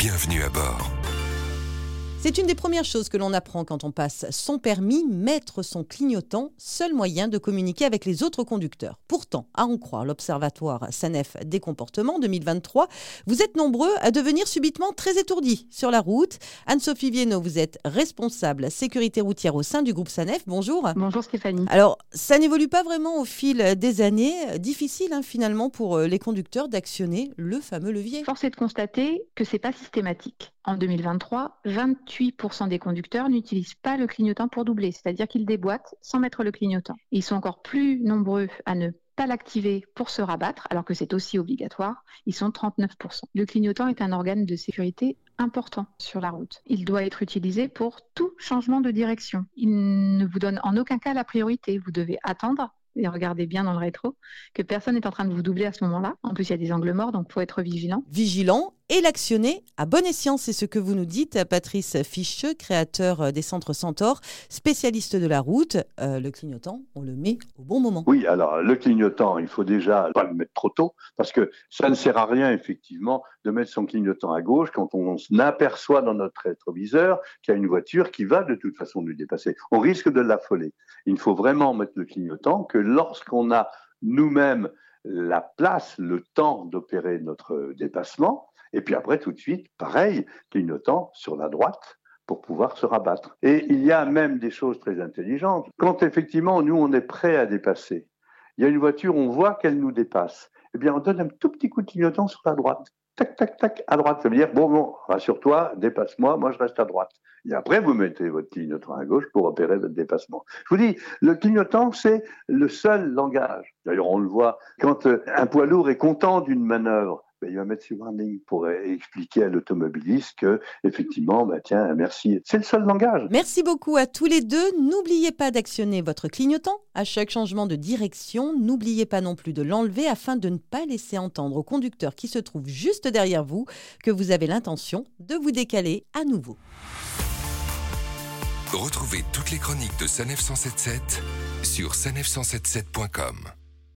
Bienvenue à bord. C'est une des premières choses que l'on apprend quand on passe son permis, mettre son clignotant, seul moyen de communiquer avec les autres conducteurs. Pourtant, à en croire l'Observatoire SANEF des comportements 2023, vous êtes nombreux à devenir subitement très étourdis sur la route. Anne-Sophie Viennot, vous êtes responsable sécurité routière au sein du groupe SANEF. Bonjour. Bonjour Stéphanie. Alors, ça n'évolue pas vraiment au fil des années. Difficile hein, finalement pour euh, les conducteurs d'actionner le fameux levier. Force est de constater que c'est pas systématique. En 2023, 28% des conducteurs n'utilisent pas le clignotant pour doubler, c'est-à-dire qu'ils déboîtent sans mettre le clignotant. Ils sont encore plus nombreux à ne pas l'activer pour se rabattre, alors que c'est aussi obligatoire. Ils sont 39%. Le clignotant est un organe de sécurité important sur la route. Il doit être utilisé pour tout changement de direction. Il ne vous donne en aucun cas la priorité. Vous devez attendre et regardez bien dans le rétro que personne n'est en train de vous doubler à ce moment-là. En plus, il y a des angles morts, donc il faut être vigilant. Vigilant et l'actionner à bon escient. C'est ce que vous nous dites, Patrice Ficheux, créateur euh, des centres Centaure, spécialiste de la route. Euh, le clignotant, on le met au bon moment. Oui, alors le clignotant, il faut déjà pas le mettre trop tôt parce que ça ne sert à rien, effectivement, de mettre son clignotant à gauche quand on aperçoit dans notre rétroviseur qu'il y a une voiture qui va de toute façon nous dépasser. On risque de l'affoler. Il faut vraiment mettre le clignotant que lorsqu'on a nous-mêmes la place, le temps d'opérer notre dépassement, et puis après, tout de suite, pareil, clignotant sur la droite pour pouvoir se rabattre. Et il y a même des choses très intelligentes. Quand effectivement, nous, on est prêt à dépasser, il y a une voiture, on voit qu'elle nous dépasse, eh bien, on donne un tout petit coup de clignotant sur la droite. Tac, tac, tac, à droite. Ça veut dire, bon, bon, rassure-toi, dépasse-moi, moi je reste à droite. Et après, vous mettez votre clignotant à gauche pour opérer votre dépassement. Je vous dis, le clignotant, c'est le seul langage. D'ailleurs, on le voit quand euh, un poids lourd est content d'une manœuvre il va mettre sur un ligne pour expliquer à l'automobiliste que, effectivement, bah, tiens, merci. C'est le seul langage. Merci beaucoup à tous les deux. N'oubliez pas d'actionner votre clignotant à chaque changement de direction. N'oubliez pas non plus de l'enlever afin de ne pas laisser entendre au conducteur qui se trouve juste derrière vous que vous avez l'intention de vous décaler à nouveau. Retrouvez toutes les chroniques de Sanef 177 sur sanef177.com.